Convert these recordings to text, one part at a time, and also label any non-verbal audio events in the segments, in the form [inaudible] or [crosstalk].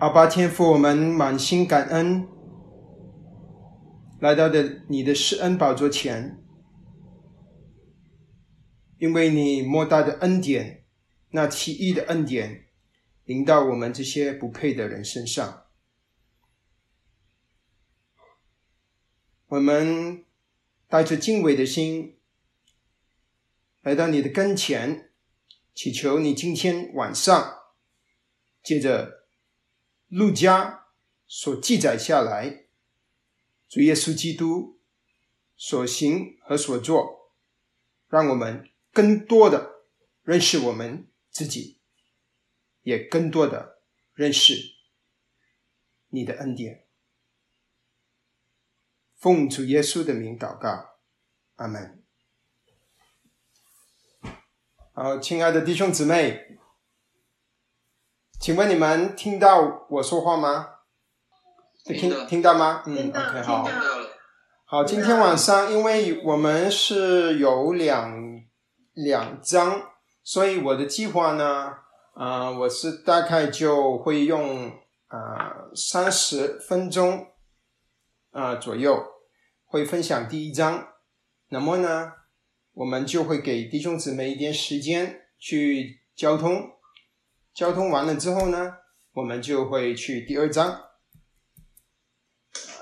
阿爸天父，我们满心感恩，来到的你的施恩宝座前，因为你莫大的恩典，那奇异的恩典，临到我们这些不配的人身上，我们带着敬畏的心来到你的跟前，祈求你今天晚上借着。路加所记载下来，主耶稣基督所行和所做，让我们更多的认识我们自己，也更多的认识你的恩典。奉主耶稣的名祷告，阿门。好，亲爱的弟兄姊妹。请问你们听到我说话吗？听听到吗？嗯，OK，好。好，今天晚上因为我们是有两两张，所以我的计划呢，啊，我是大概就会用啊三十分钟啊左右会分享第一章，那么呢，我们就会给弟兄姊妹一点时间去交通。交通完了之后呢，我们就会去第二章。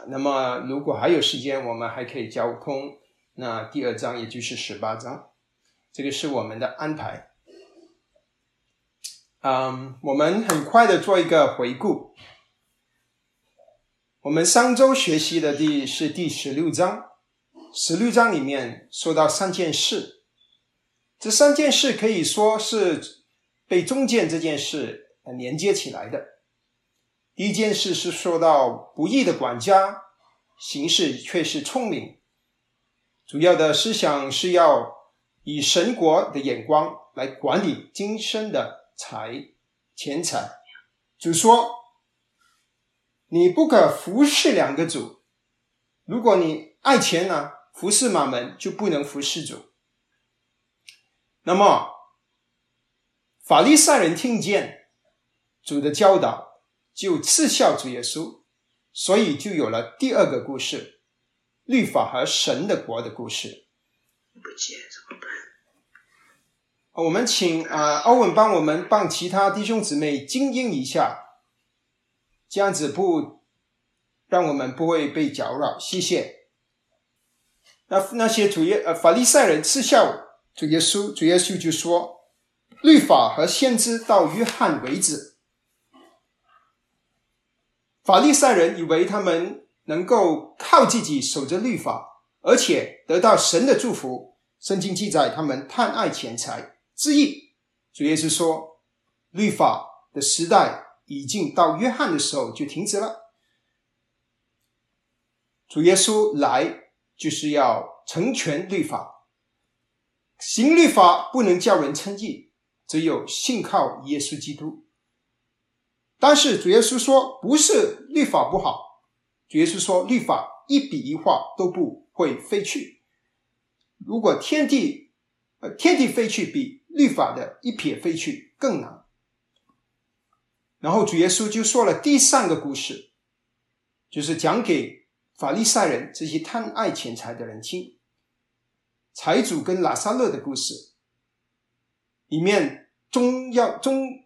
那么如果还有时间，我们还可以交通那第二章，也就是十八章。这个是我们的安排。嗯，我们很快的做一个回顾。我们上周学习的第是第十六章，十六章里面说到三件事，这三件事可以说是。被中建这件事连接起来的，第一件事是说到不义的管家行事却是聪明，主要的思想是要以神国的眼光来管理今生的财钱财。主说：“你不可服侍两个主，如果你爱钱呢，服侍马门就不能服侍主。”那么。法利赛人听见主的教导，就嗤笑主耶稣，所以就有了第二个故事——律法和神的国的故事。不接怎么办？我们请啊，欧文帮我们帮其他弟兄姊妹精英一下，这样子不让我们不会被搅扰。谢谢。那那些主耶呃法利赛人嗤笑主耶稣，主耶稣就说。律法和先知到约翰为止，法利赛人以为他们能够靠自己守着律法，而且得到神的祝福。圣经记载他们贪爱钱财之意。主耶稣说，律法的时代已经到约翰的时候就停止了。主耶稣来就是要成全律法，行律法不能叫人称义。只有信靠耶稣基督，但是主耶稣说，不是律法不好。主耶稣说，律法一笔一画都不会废去。如果天地，呃，天地废去比律法的一撇废去更难。然后主耶稣就说了第三个故事，就是讲给法利赛人这些贪爱钱财的人听，财主跟拉萨勒的故事。里面中要中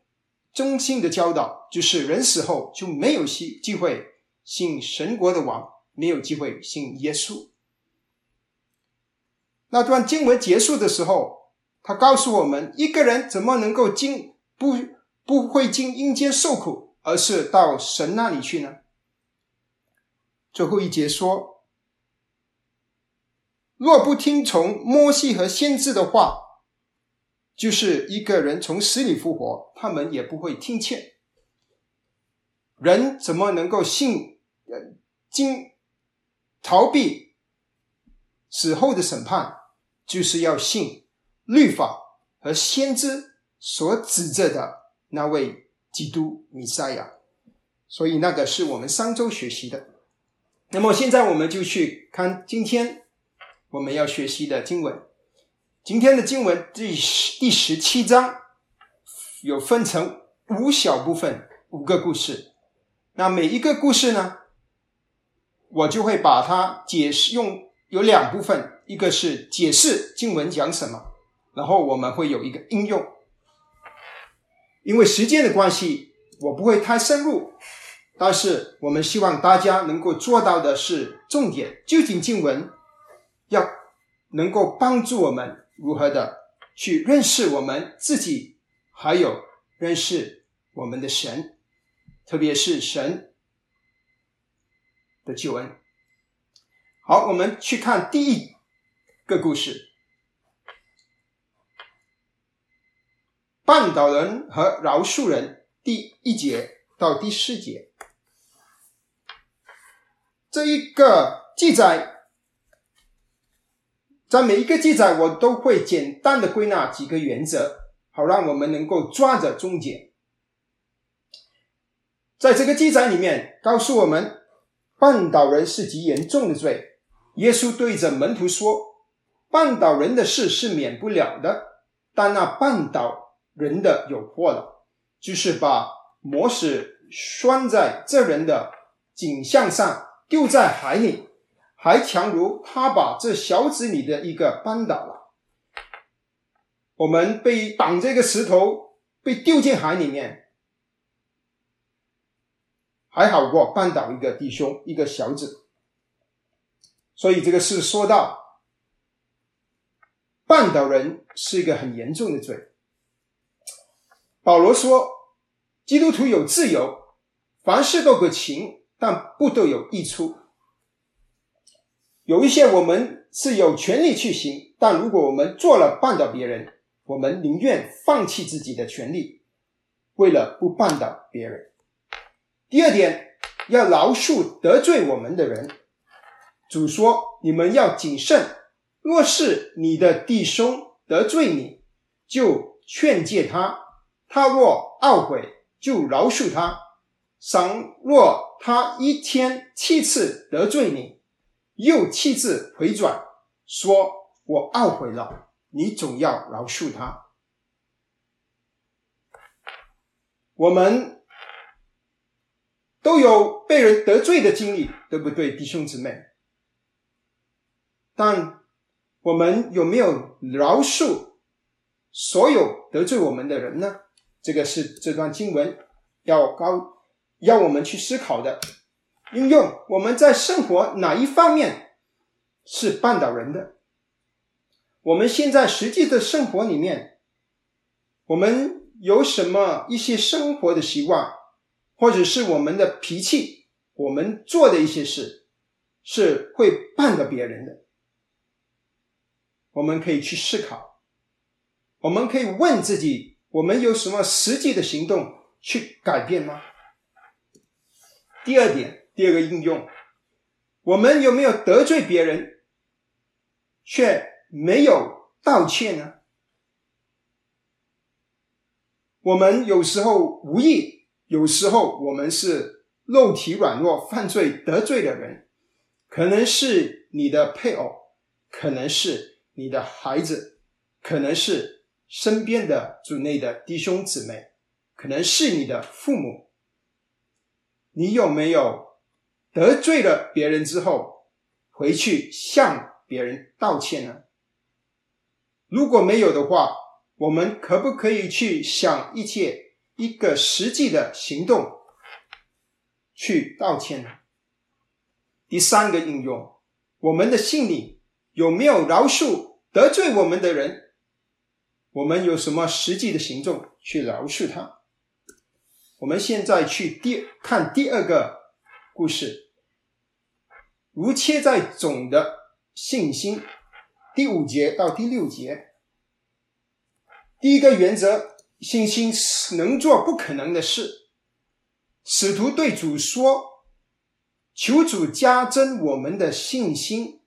中心的教导就是，人死后就没有机机会信神国的王，没有机会信耶稣。那段经文结束的时候，他告诉我们，一个人怎么能够进不不会进阴间受苦，而是到神那里去呢？最后一节说，若不听从摩西和先知的话。就是一个人从死里复活，他们也不会听劝。人怎么能够信？经逃避死后的审判，就是要信律法和先知所指着的那位基督弥赛亚。所以那个是我们上周学习的。那么现在我们就去看今天我们要学习的经文。今天的经文第十第十七章有分成五小部分，五个故事。那每一个故事呢，我就会把它解释用有两部分，一个是解释经文讲什么，然后我们会有一个应用。因为时间的关系，我不会太深入，但是我们希望大家能够做到的是重点，究竟经文要能够帮助我们如何的去认识我们自己，还有认识我们的神，特别是神的救恩。好，我们去看第一个故事。绊倒人和饶恕人，第一节到第四节，这一个记载，在每一个记载，我都会简单的归纳几个原则，好让我们能够抓着重点。在这个记载里面，告诉我们绊倒人是极严重的罪。耶稣对着门徒说：“绊倒人的事是免不了的，但那绊倒。”人的有祸了，就是把魔石拴在这人的颈项上，丢在海里，还强如他把这小子里的一个绊倒了。我们被绑这个石头，被丢进海里面，还好过绊倒一个弟兄，一个小子。所以这个是说到绊倒人是一个很严重的罪。保罗说：“基督徒有自由，凡事都可行，但不都有益处。有一些我们是有权利去行，但如果我们做了绊倒别人，我们宁愿放弃自己的权利，为了不绊倒别人。第二点，要饶恕得罪我们的人。主说：你们要谨慎，若是你的弟兄得罪你，就劝诫他。”他若懊悔，就饶恕他；倘若他一天七次得罪你，又七次回转，说我懊悔了，你总要饶恕他。我们都有被人得罪的经历，对不对，弟兄姊妹？但我们有没有饶恕所有得罪我们的人呢？这个是这段经文要高要我们去思考的应用。我们在生活哪一方面是绊倒人的？我们现在实际的生活里面，我们有什么一些生活的习惯，或者是我们的脾气，我们做的一些事是会绊倒别人的？我们可以去思考，我们可以问自己。我们有什么实际的行动去改变吗？第二点，第二个应用，我们有没有得罪别人，却没有道歉呢？我们有时候无意，有时候我们是肉体软弱犯罪得罪的人，可能是你的配偶，可能是你的孩子，可能是。身边的主内的弟兄姊妹，可能是你的父母，你有没有得罪了别人之后，回去向别人道歉呢？如果没有的话，我们可不可以去想一切一个实际的行动去道歉呢？第三个应用，我们的心里有没有饶恕得罪我们的人？我们有什么实际的行动去饶恕他？我们现在去第看第二个故事，如切在总的信心，第五节到第六节。第一个原则，信心能做不可能的事。使徒对主说：“求主加增我们的信心。”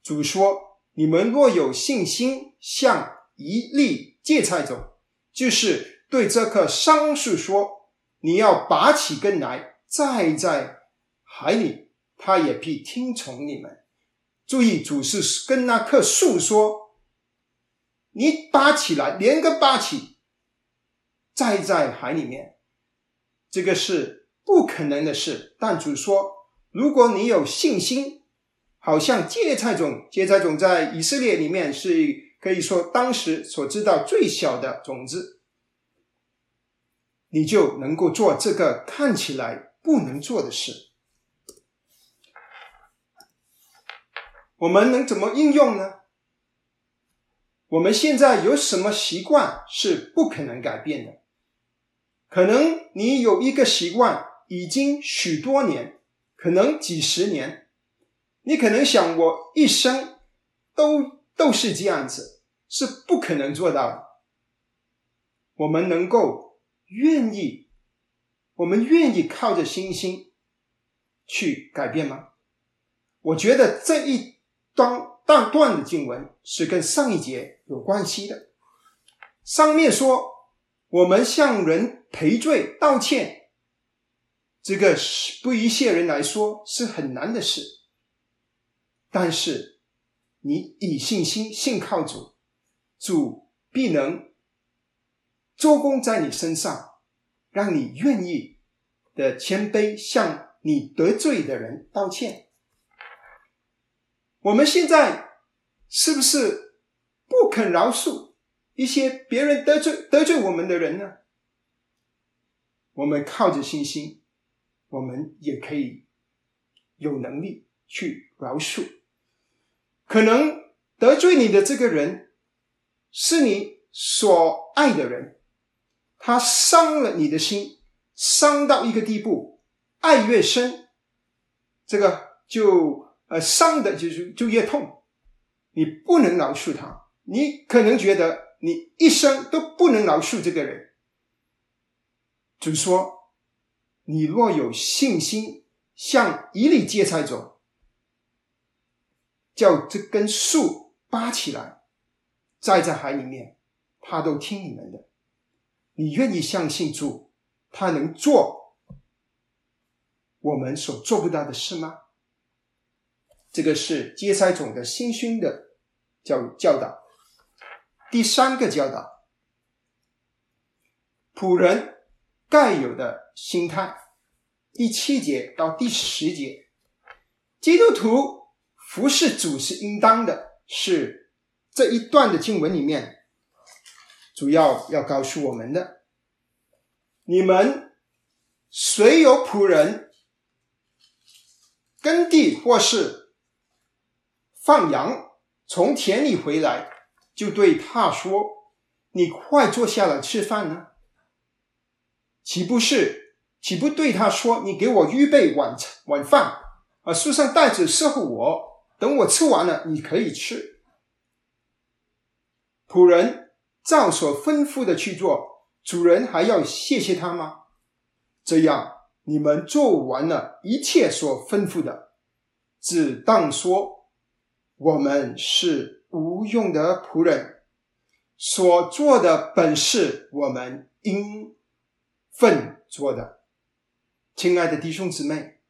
主说：“你们若有信心，像。”一粒芥菜种，就是对这棵桑树说：“你要拔起根来，栽在海里，他也必听从你们。注意，主是跟那棵树说：“你拔起来，连根拔起，栽在海里面。”这个是不可能的事。但主说：“如果你有信心，好像芥菜种，芥菜种在以色列里面是可以说当时所知道最小的种子，你就能够做这个看起来不能做的事。”我们能怎么应用呢？我们现在有什么习惯是不可能改变的？可能你有一个习惯已经许多年，可能几十年，你可能想我一生都都是这样子，是不可能做到的。我们能够愿意，我们愿意靠着信心去改变吗？我觉得这一。当但段的经文是跟上一节有关系的。上面说我们向人赔罪道歉，这个是对一些人来说是很难的事。但是你以信心信靠主，主必能做工在你身上，让你愿意的谦卑向你得罪的人道歉。我们现在是不是不肯饶恕一些别人得罪得罪我们的人呢？我们靠着信心，我们也可以有能力去饶恕。可能得罪你的这个人是你所爱的人，他伤了你的心，伤到一个地步，爱越深，这个就。呃，伤的就是就越痛，你不能饶恕他，你可能觉得你一生都不能饶恕这个人。就说，你若有信心，像一粒芥菜种，叫这根树拔起来，栽在海里面，他都听你们的。你愿意相信主，他能做我们所做不到的事吗？这个是接塞种的新训的教教导。第三个教导，仆人该有的心态。第七节到第十节，基督徒服侍主是应当的，是这一段的经文里面主要要告诉我们的。你们谁有仆人耕地或是。放羊从田里回来，就对他说：“你快坐下来吃饭呢。”岂不是？岂不对他说：“你给我预备晚餐晚饭，啊，树上袋子伺候我，等我吃完了，你可以吃。”仆人照所吩咐的去做，主人还要谢谢他吗？这样，你们做完了一切所吩咐的，只当说。我们是无用的仆人，所做的本是我们应份做的。亲爱的弟兄姊妹，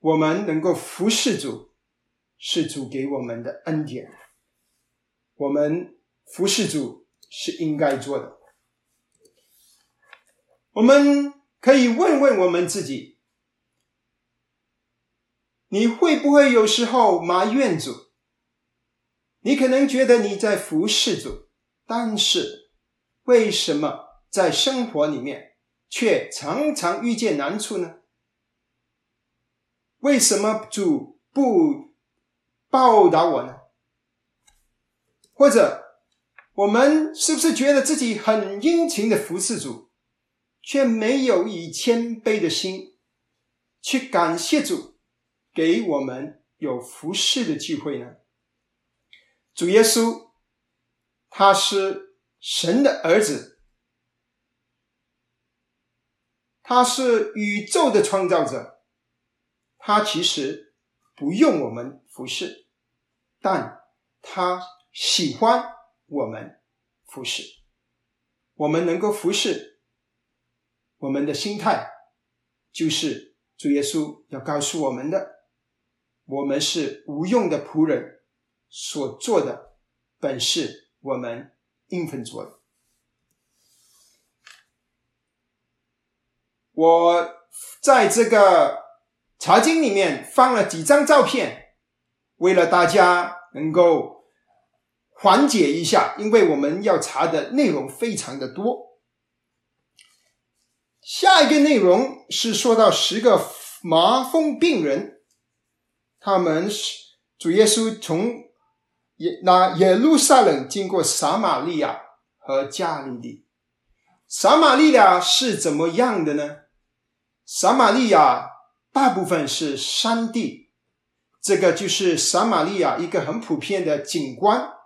我们能够服侍主，是主给我们的恩典。我们服侍主是应该做的。我们可以问问我们自己。你会不会有时候埋怨主？你可能觉得你在服侍主，但是为什么在生活里面却常常遇见难处呢？为什么主不报答我呢？或者我们是不是觉得自己很殷勤的服侍主，却没有以谦卑的心去感谢主？给我们有服侍的机会呢？主耶稣，他是神的儿子，他是宇宙的创造者，他其实不用我们服侍，但他喜欢我们服侍。我们能够服侍，我们的心态就是主耶稣要告诉我们的，我们是无用的仆人，所做的本是我们应份做的。我在这个茶经里面放了几张照片，为了大家能够缓解一下，因为我们要查的内容非常的多。下一个内容是说到十个麻风病人，他们是主耶稣从耶那耶路撒冷经过撒玛利亚和加利利。撒玛利亚是怎么样的呢？撒玛利亚大部分是山地，这个就是撒玛利亚一个很普遍的景观，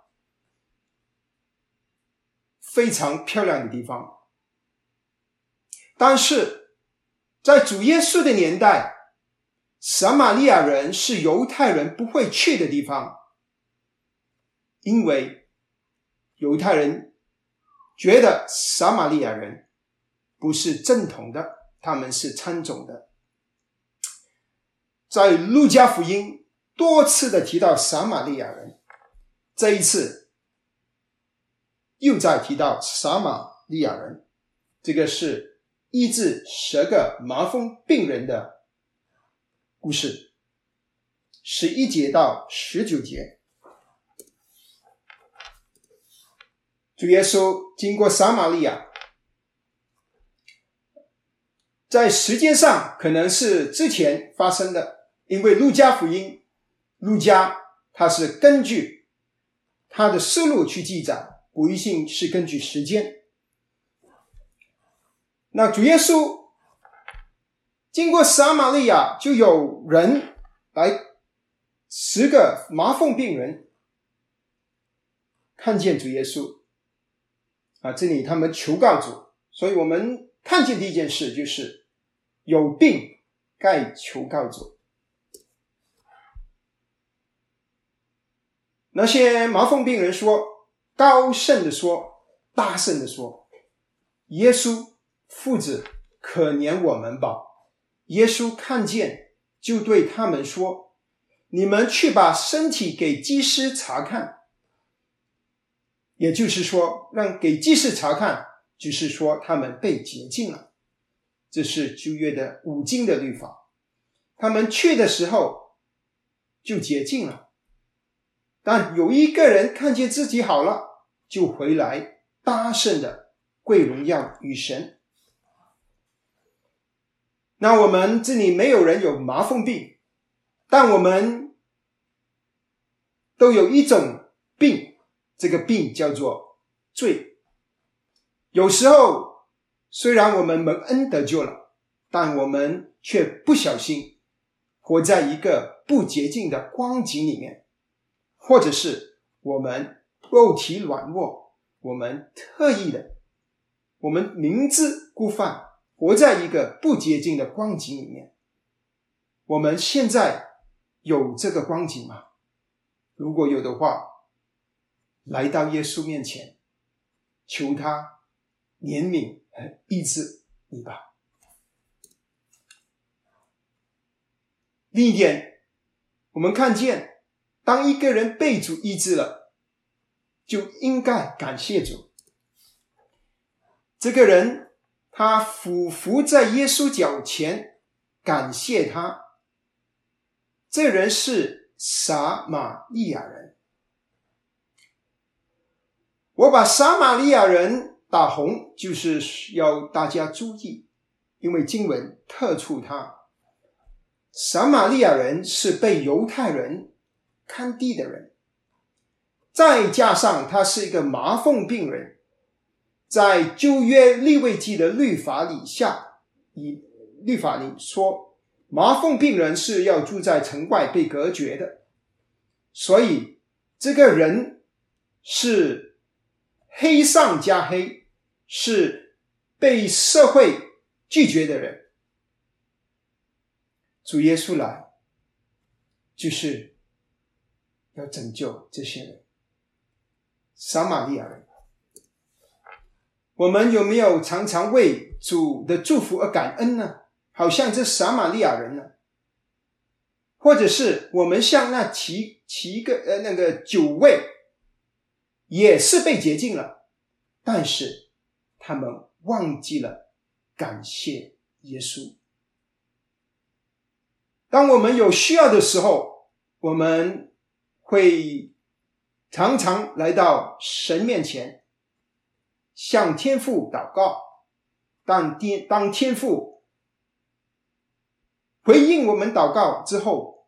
非常漂亮的地方。但是在主耶稣的年代，撒玛利亚人是犹太人不会去的地方，因为犹太人觉得撒玛利亚人不是正统的。他们是参种的，在路加福音多次的提到撒玛利亚人，这一次又在提到撒玛利亚人，这个是医治十个麻风病人的故事，十一节到十九节，主耶稣经过撒玛利亚。在时间上可能是之前发生的，因为路加福音，路加他是根据他的思路去记载，不一定是根据时间。那主耶稣经过撒玛利亚，就有人来十个麻风病人看见主耶稣啊，这里他们求告主，所以我们看见第一件事就是。有病，该求告主。那些麻风病人说，高声的说，大声的说：“耶稣父子，可怜我们吧！”耶稣看见，就对他们说：“你们去把身体给祭司查看。”也就是说，让给祭司查看，就是说他们被洁净了。这是旧约的五经的律法，他们去的时候就洁净了，但有一个人看见自己好了，就回来大声的跪荣耀与神。那我们这里没有人有麻风病，但我们都有一种病，这个病叫做罪。有时候。虽然我们蒙恩得救了，但我们却不小心活在一个不洁净的光景里面，或者是我们肉体软弱，我们特意的，我们明知故犯，活在一个不洁净的光景里面。我们现在有这个光景吗？如果有的话，来到耶稣面前，求他怜悯和。医治你吧。另一点，我们看见，当一个人被主医治了，就应该感谢主。这个人他俯伏在耶稣脚前，感谢他。这人是撒玛利亚人。我把撒玛利亚人。打红就是要大家注意，因为经文特处他。撒玛利亚人是被犹太人看低的人，再加上他是一个麻风病人，在旧约立位记的律法里下，以律法里说，麻风病人是要住在城外被隔绝的，所以这个人是黑上加黑。是被社会拒绝的人，主耶稣来就是要拯救这些人。撒玛利亚人，我们有没有常常为主的祝福而感恩呢？好像这撒玛利亚人呢，或者是我们像那七七个呃那个九位，也是被洁净了，但是他们忘记了感谢耶稣。当我们有需要的时候，我们会常常来到神面前，向天父祷告。当天当天父回应我们祷告之后，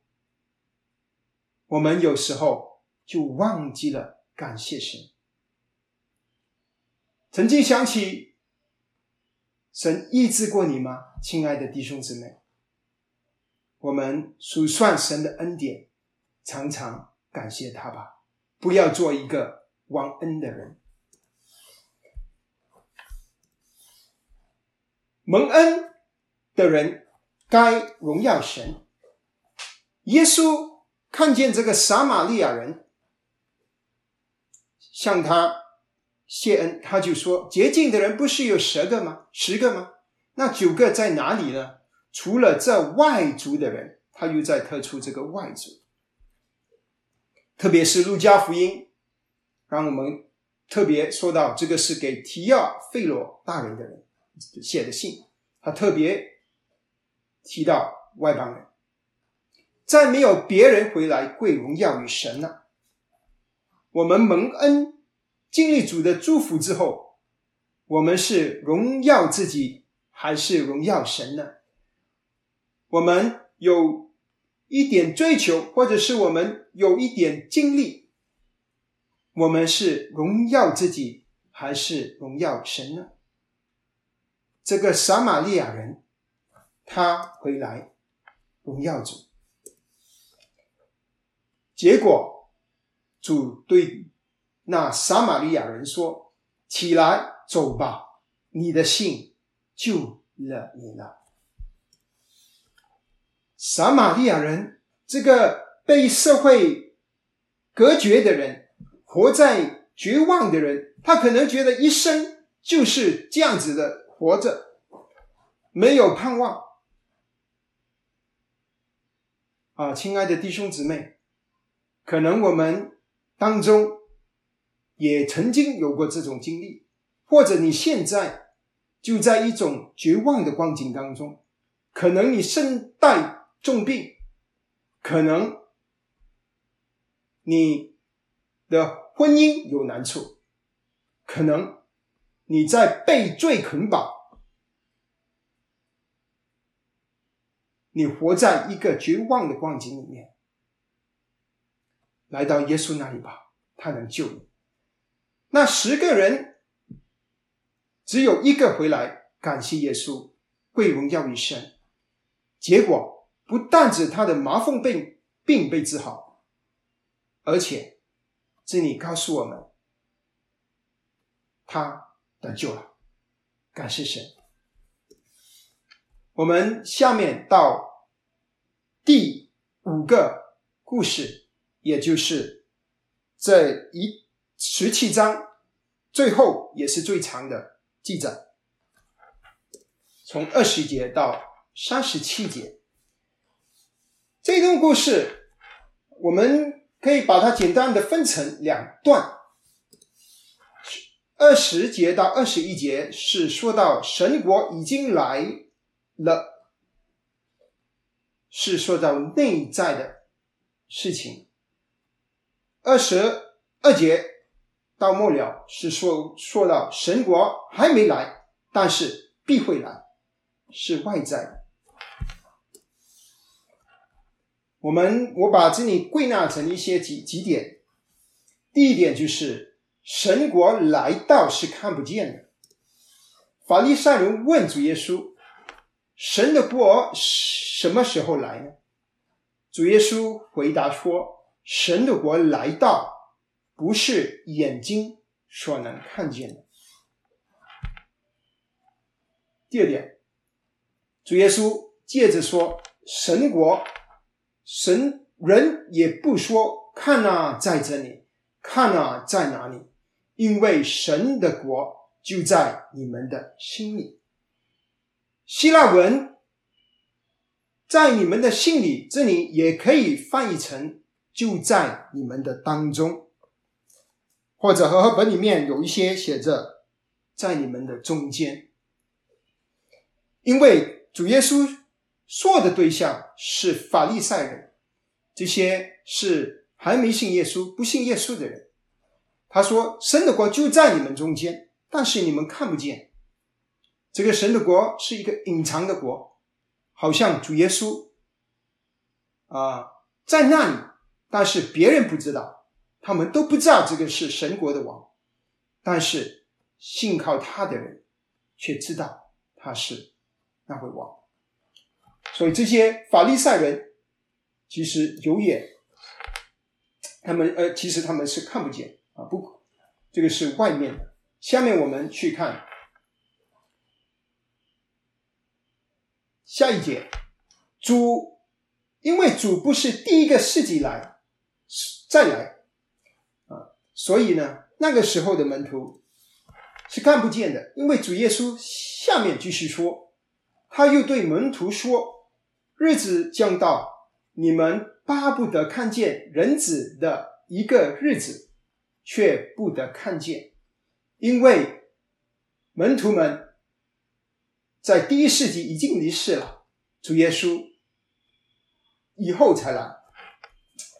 我们有时候就忘记了感谢神。曾经想起神医治过你吗，亲爱的弟兄姊妹？我们数算神的恩典，常常感谢他吧，不要做一个忘恩的人。蒙恩的人该荣耀神。耶稣看见这个撒玛利亚人向他谢恩，他就说：“洁净的人不是有十个吗？十个吗？那九个在哪里呢？”除了这外族的人，他又在特出这个外族，特别是路加福音，让我们特别说到这个是给提亚费罗大人的人写的信，他特别提到外邦人，再没有别人回来归荣耀于神了。我们蒙恩经历主的祝福之后，我们是荣耀自己还是荣耀神呢？我们有一点追求，或者是我们有一点经历，我们是荣耀自己还是荣耀神呢？这个撒玛利亚人，他回来荣耀主，结果主对那撒玛利亚人说：“起来，走吧，你的信救了你了。”撒玛利亚人这个被社会隔绝的人，活在绝望的人，他可能觉得一生就是这样子的活着，没有盼望。啊，亲爱的弟兄姊妹，可能我们当中也曾经有过这种经历，或者你现在就在一种绝望的光景当中，可能你身带。重病，可能你的婚姻有难处，可能你在被罪捆绑，你活在一个绝望的光景里面，来到耶稣那里吧，他能救你。那十个人只有一个回来感谢耶稣，归荣耀一生，结果。不但指他的麻风病病被治好，而且这里告诉我们，他得救了，感谢神。我们下面到第五个故事，也就是这一十七章最后也是最长的记载，从二十节到三十七节。这段故事，我们可以把它简单的分成两段。二十节到二十一节是说到神国已经来了，是说到内在的事情。二十二节到末了是说说到神国还没来，但是必会来，是外在的。我们我把这里归纳成一些几几点。第一点就是神国来到是看不见的。法利赛人问主耶稣：“神的国什么时候来呢？”主耶稣回答说：“神的国来到，不是眼睛所能看见的。”第二点，主耶稣接着说：“神国。”神人也不说看啊，在这里看啊，在哪里？因为神的国就在你们的心里。希腊文在你们的心里，这里也可以翻译成就在你们的当中，或者和合本里面有一些写着在你们的中间，因为主耶稣说的对象是法利赛人，这些是还没信耶稣、不信耶稣的人。他说：“神的国就在你们中间，但是你们看不见。这个神的国是一个隐藏的国，好像主耶稣啊在那里，但是别人不知道，他们都不知道这个是神国的王，但是信靠他的人却知道他是那位王。所以这些法利赛人其实有眼，他们呃，其实他们是看不见。”啊，不，这个是外面的。下面我们去看下一节。主，因为主不是第一个世纪来再来啊，所以呢，那个时候的门徒是看不见的。因为主耶稣下面继续说，他又对门徒说：“日子将到，你们巴不得看见人子的一个日子。”却不得看见，因为门徒们在第一世纪已经离世了，主耶稣以后才来，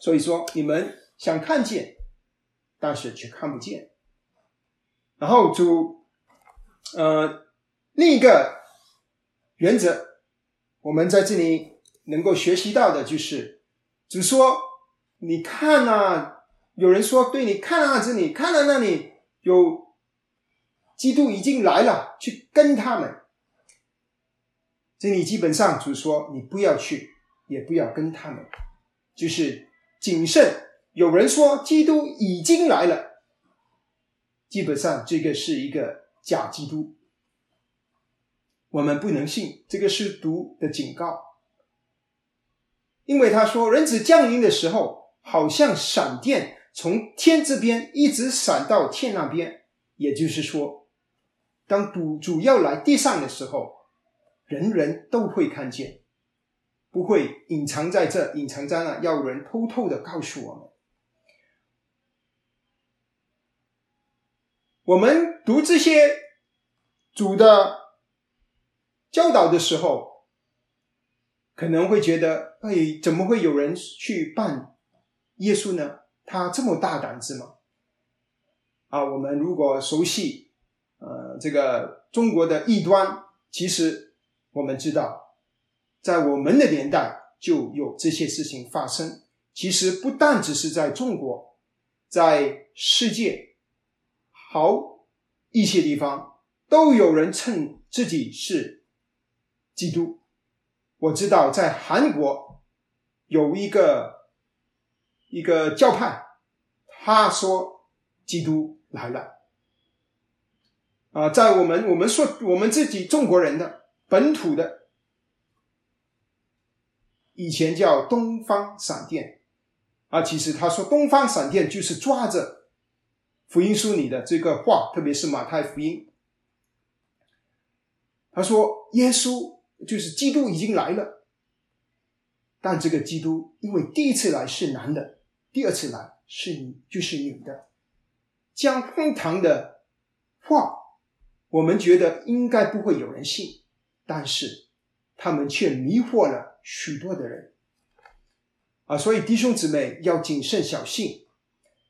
所以说你们想看见，但是却看不见。然后主，呃，另一个原则，我们在这里能够学习到的就是，主说，你看呐。有人说：“对你看啊，这里看了那里有基督已经来了，去跟他们。这里基本上就说你不要去，也不要跟他们，就是谨慎。有人说基督已经来了，基本上这个是一个假基督，我们不能信。这个是毒的警告，因为他说人子降临的时候，好像闪电。”从天这边一直闪到天那边，也就是说，当主主要来地上的时候，人人都会看见，不会隐藏在这，隐藏在那，要人偷偷的告诉我们。我们读这些主的教导的时候，可能会觉得，哎，怎么会有人去办耶稣呢？他这么大胆子吗？啊，我们如果熟悉，呃，这个中国的异端，其实我们知道，在我们的年代就有这些事情发生。其实不但只是在中国，在世界好一些地方，都有人称自己是基督。我知道，在韩国有一个。一个教派，他说基督来了啊，在我们我们说我们自己中国人的本土的，以前叫东方闪电啊，其实他说东方闪电就是抓着福音书里的这个话，特别是马太福音，他说耶稣就是基督已经来了，但这个基督因为第一次来是男的。第二次来是女，就是女的，讲荒唐的话，我们觉得应该不会有人信，但是他们却迷惑了许多的人啊！所以弟兄姊妹要谨慎小心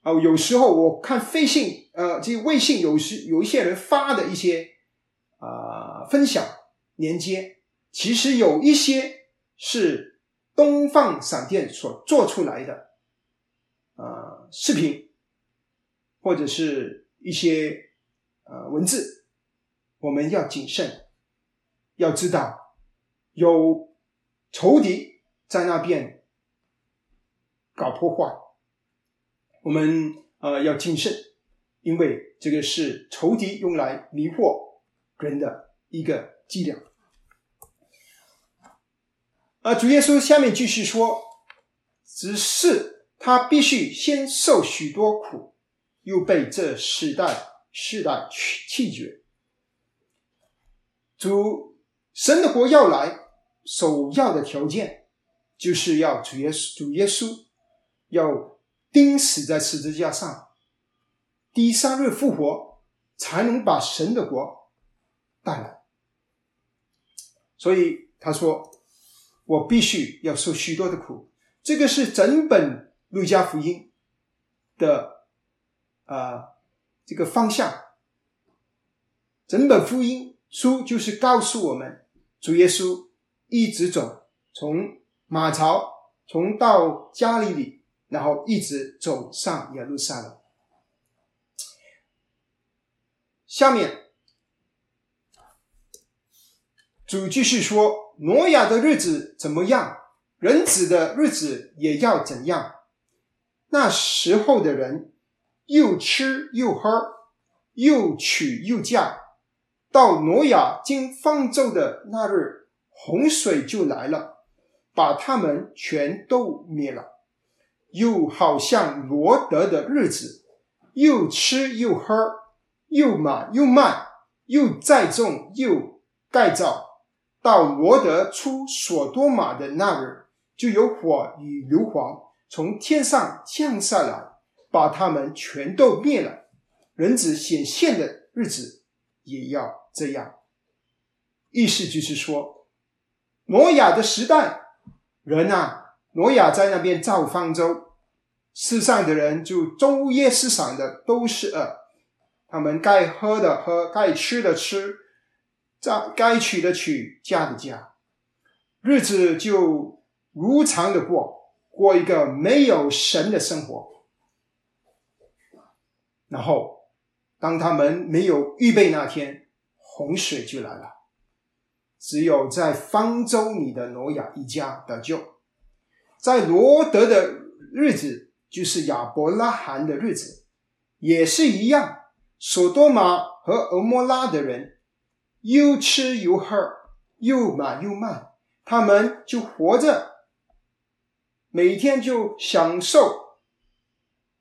啊！有时候我看飞信，呃，这微信有时有一些人发的一些啊分享连接，其实有一些是东方闪电所做出来的。呃，视频或者是一些呃文字，我们要谨慎，要知道有仇敌在那边搞破坏，我们呃要谨慎，因为这个是仇敌用来迷惑人的一个伎俩。啊，主耶稣下面继续说，只是。他必须先受许多苦，又被这世代世代弃弃绝。主神的国要来，首要的条件就是要主耶稣主耶稣要钉死在十字架上，第三日复活，才能把神的国带来。所以他说：“我必须要受许多的苦。”这个是整本路加福音的啊这个方向。整本福音书就是告诉我们，主耶稣一直走，从马槽，从到加利利，然后一直走上耶路撒冷。下面主继续说：“挪亚的日子怎么样？人子的日子也要怎样？那时候的人又吃又喝，又娶又嫁。”到挪亚经方舟的那日，洪水就来了，把他们全都灭了。又好像罗德的日子，又吃又喝，又买又卖，又栽种又盖造。到罗德出所多玛的那日，就有火与硫磺从天上降下来，把他们全都灭了。人子显现的日子也要。这样，意思就是说，挪亚的时代，人啊，挪亚在那边造方舟，世上的人就昼夜思想的都是恶，他们该喝的喝，该吃的吃，在该娶的娶，嫁的嫁，日子就如常的过，过一个没有神的生活。然后，当他们没有预备那天。洪水就来了，只有在方舟里的挪亚一家得救。在罗德的日子，就是亚伯拉罕的日子，也是一样。索多玛和俄摩拉的人，又吃又喝，又买又卖，他们就活着，每天就享受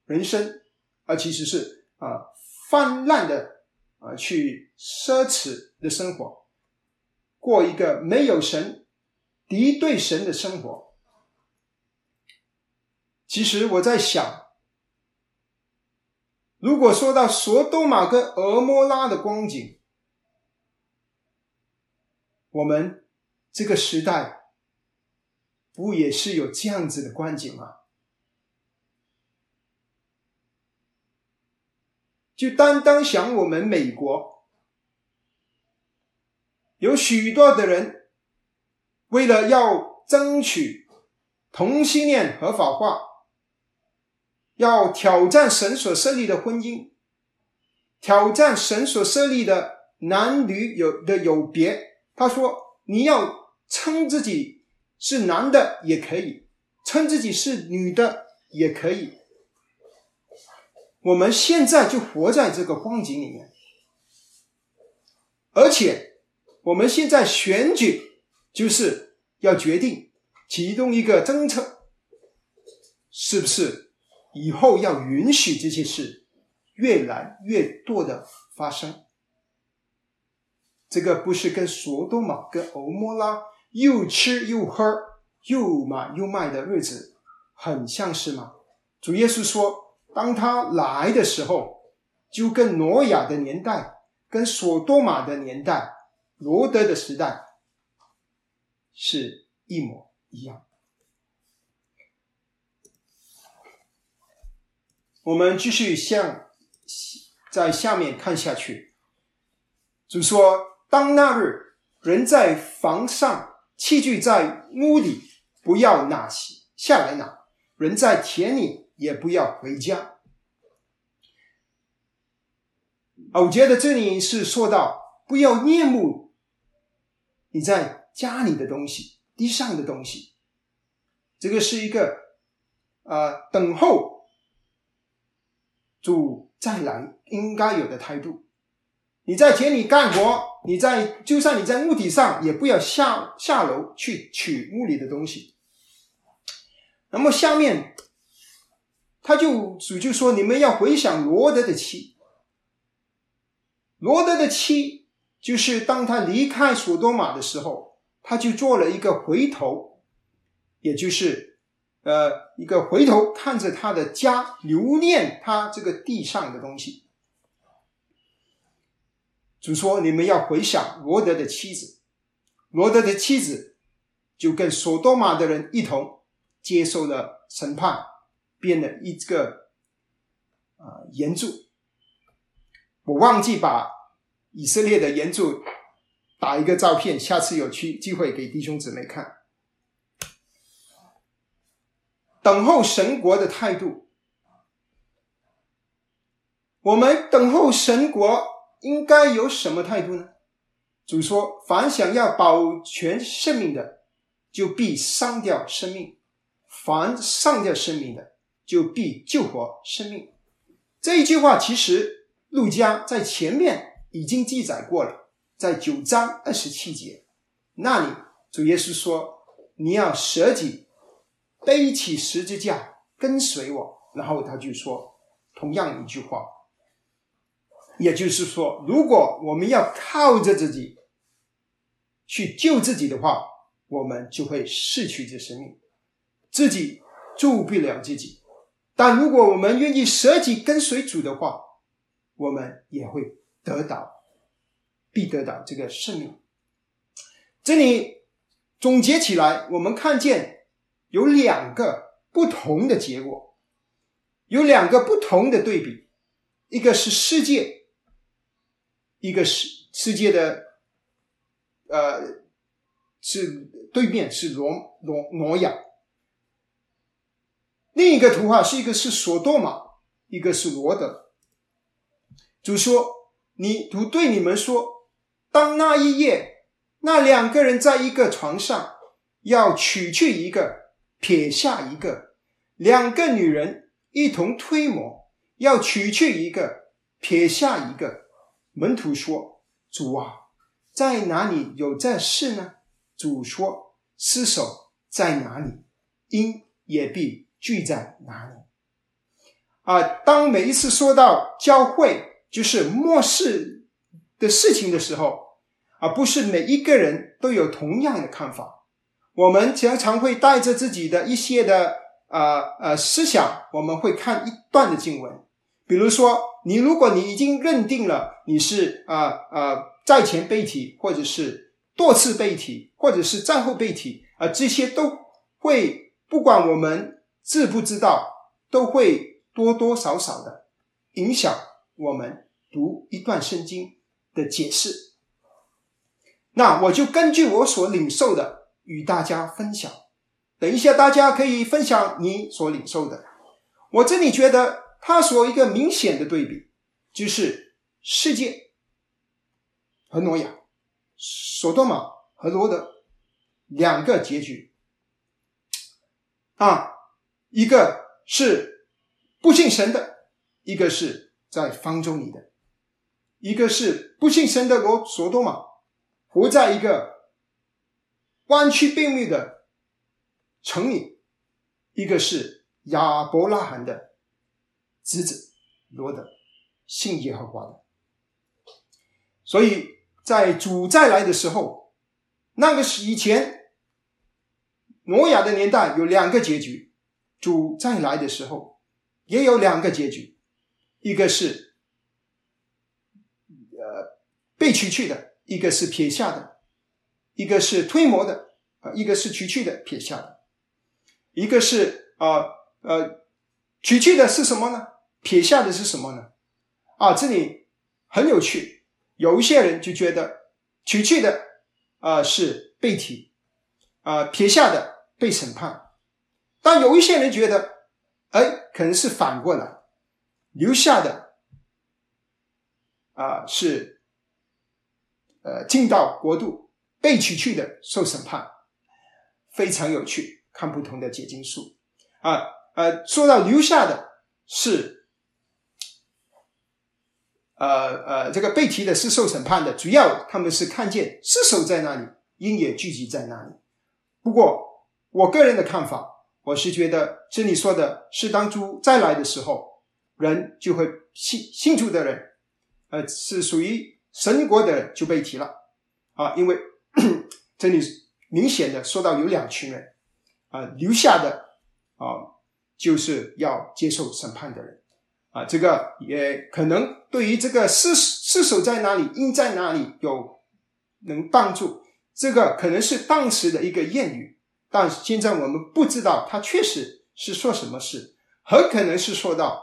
人生，而，其实是啊泛滥的。啊，去奢侈的生活，过一个没有神、敌对神的生活。其实我在想，如果说到索多玛跟俄摩拉的光景，我们这个时代不也是有这样子的光景吗？就单单想我们美国，有许多的人为了要争取同性恋合法化，要挑战神所设立的婚姻，挑战神所设立的男女有的有别。他说：“你要称自己是男的也可以，称自己是女的也可以。”我们现在就活在这个光景里面，而且我们现在选举就是要决定其中一个政策是不是以后要允许这些事越来越多的发生。这个不是跟索多玛、跟欧摩拉又吃又喝、又买又卖的日子很像是吗？主耶稣说。当他来的时候，就跟挪亚的年代、跟索多玛的年代、罗德的时代是一模一样。我们继续向在下面看下去，就说：当那日人在房上，器具在屋里，不要拿起下来拿；人在田里。也不要回家。我觉得这里是说到不要念慕你在家里的东西、地上的东西，这个是一个啊等候主再来应该有的态度。你在田里干活，你在就算你在墓地上，也不要下下楼去取墓里的东西。那么下面。他就主就说：“你们要回想罗德的妻。罗德的妻，就是当他离开索多玛的时候，他就做了一个回头，也就是呃一个回头看着他的家，留念他这个地上的东西。主说：“你们要回想罗德的妻子，罗德的妻子就跟索多玛的人一同接受了审判，变了一个啊岩柱。我忘记把以色列的岩柱打一个照片，下次有去机会给弟兄姊妹看。等候神国的态度，我们等候神国。”应该有什么态度呢？主说：“凡想要保全生命的，就必伤掉生命；凡伤掉生命的，就必救活生命。”这一句话其实路加在前面已经记载过了，在九章二十七节那里，主耶稣说：“你要舍己，背起十字架，跟随我。”然后他就说同样一句话。也就是说，如果我们要靠着自己去救自己的话，我们就会失去这生命，自己救不了自己。但如果我们愿意舍己跟随主的话，我们也会得到，必得到这个生命。这里总结起来，我们看见有两个不同的结果，有两个不同的对比，一个是世界。一个世世界的，呃，是对面是罗罗挪亚，另一个图画是一个是索多玛，一个是罗德。主说：“你主对你们说，当那一夜，那两个人在一个床上，要取去一个，撇下一个；两个女人一同推磨，要取去一个，撇下一个。”门徒说：“主啊，在哪里有这事呢？”主说：“尸首在哪里，因也必聚在哪里。”啊，当每一次说到教会就是末世的事情的时候，啊，不是每一个人都有同样的看法。我们常常会带着自己的一些的呃呃思想，我们会看一段的经文。比如说，你如果你已经认定了你是啊啊在前背体，或者是多次背体，或者是战后背体啊，这些都会不管我们知不知道，都会多多少少的影响我们读一段圣经的解释。那我就根据我所领受的与大家分享。等一下，大家可以分享你所领受的。我这里觉得。他所一个明显的对比，就是世界和挪亚、索多玛和罗德两个结局啊，一个是不信神的，一个是在方舟里的，一个是不信神的罗索多玛，活在一个弯曲背面的城里，一个是亚伯拉罕的。侄子罗德信耶和华的，所以在主再来的时候，那个是以前挪亚的年代有两个结局，主再来的时候也有两个结局，一个是呃被取去的，一个是撇下的，一个是推磨的啊，一个是取去的撇下的，一个是啊呃取去的是什么呢？撇下的是什么呢？啊，这里很有趣。有一些人就觉得取去的啊是被提，啊撇下的被审判。但有一些人觉得，哎，可能是反过来，留下的啊是呃进到国度，被取去的受审判。非常有趣，看不同的解经书啊呃，说到留下的是。呃呃，这个被提的是受审判的，主要他们是看见尸首在那里，鹰也聚集在那里。不过，我个人的看法，我是觉得这里说的是当初再来的时候，人就会信信主的人，呃，是属于神国的人就被提了啊，因为 [coughs] 这里明显的说到有两群人啊，留下的啊，就是要接受审判的人啊，这个也可能对于这个失失守在哪里，因在哪里有能帮助。这个可能是当时的一个谚语，但是现在我们不知道它确实是说什么事，很可能是说到，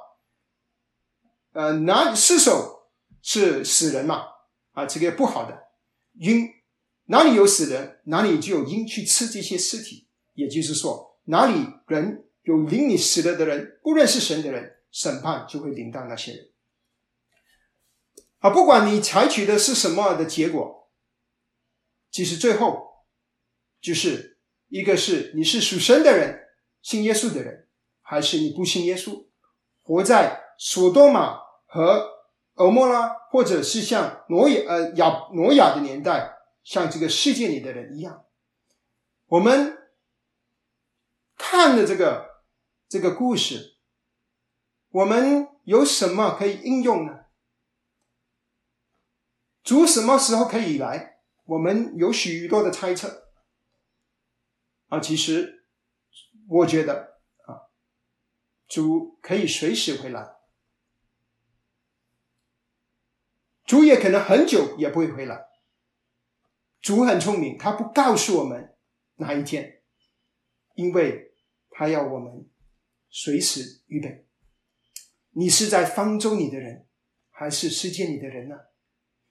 呃，哪尸首是死人嘛，啊，这个不好的阴哪里有死人，哪里就有阴去吃这些尸体，也就是说，哪里人有领你死了的人，不认识神的人，审判就会临到那些人。啊，不管你采取的是什么的结果。其实最后，就是一个是你是属神的人，信耶稣的人，还是你不信耶稣，活在索多玛和俄莫拉，或者是像挪亚呃亚挪亚的年代，像这个世界里的人一样。我们看的这个这个故事，我们有什么可以应用呢？主什么时候可以来？我们有许多的猜测啊，其实我觉得啊，主可以随时回来，主也可能很久也不会回来。主很聪明，他不告诉我们哪一天，因为他要我们随时预备。你是在方舟里的人，还是世界里的人呢？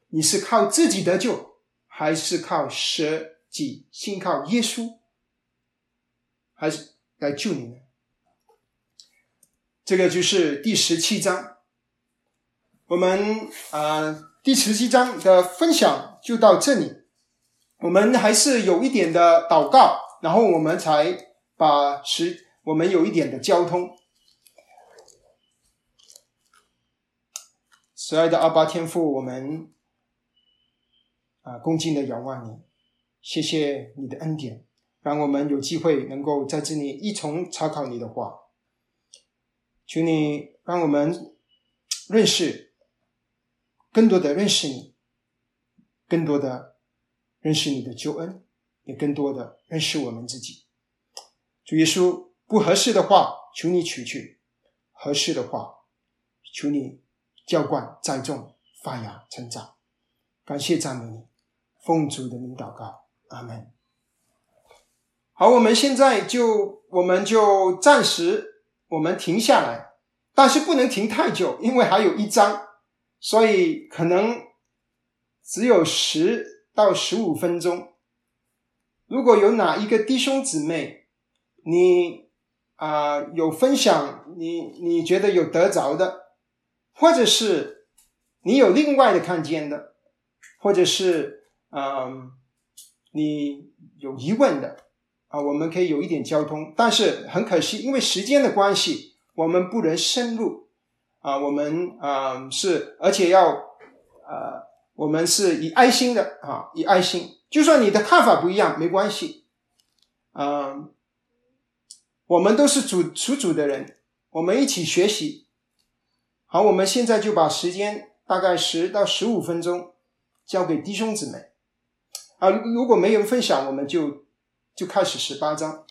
你是靠自己得救？还是靠舍己，信靠耶稣，还是来救你呢？这个就是第十七章。我们啊，第十七章的分享就到这里。我们还是有一点的祷告，然后我们才把十，我们有一点的交通。慈爱的阿巴天父，我们。啊，恭敬的仰望你，谢谢你的恩典，让我们有机会能够在这里一同查考你的话。求你让我们认识更多的认识你，更多的认识你的救恩，也更多的认识我们自己。主耶稣，不合适的话，求你取去；合适的话，求你浇灌栽种，发芽成长。感谢赞美你。奉主的名祷告，阿门。好，我们现在就我们就暂时我们停下来，但是不能停太久，因为还有一章，所以可能只有十到十五分钟。如果有哪一个弟兄姊妹，你啊有分享，你你觉得有得着的，或者是你有另外的看见的，或者是。嗯，你有疑问的啊，我们可以有一点交通，但是很可惜，因为时间的关系，我们不能深入啊。我们啊是，而且要呃，我们是以爱心的啊，以爱心，就算你的看法不一样，没关系。嗯，我们都是主属主的人，我们一起学习。好，我们现在就把时间大概十到十五分钟交给弟兄姊妹。啊，如果没人分享，我们就就开始十八章。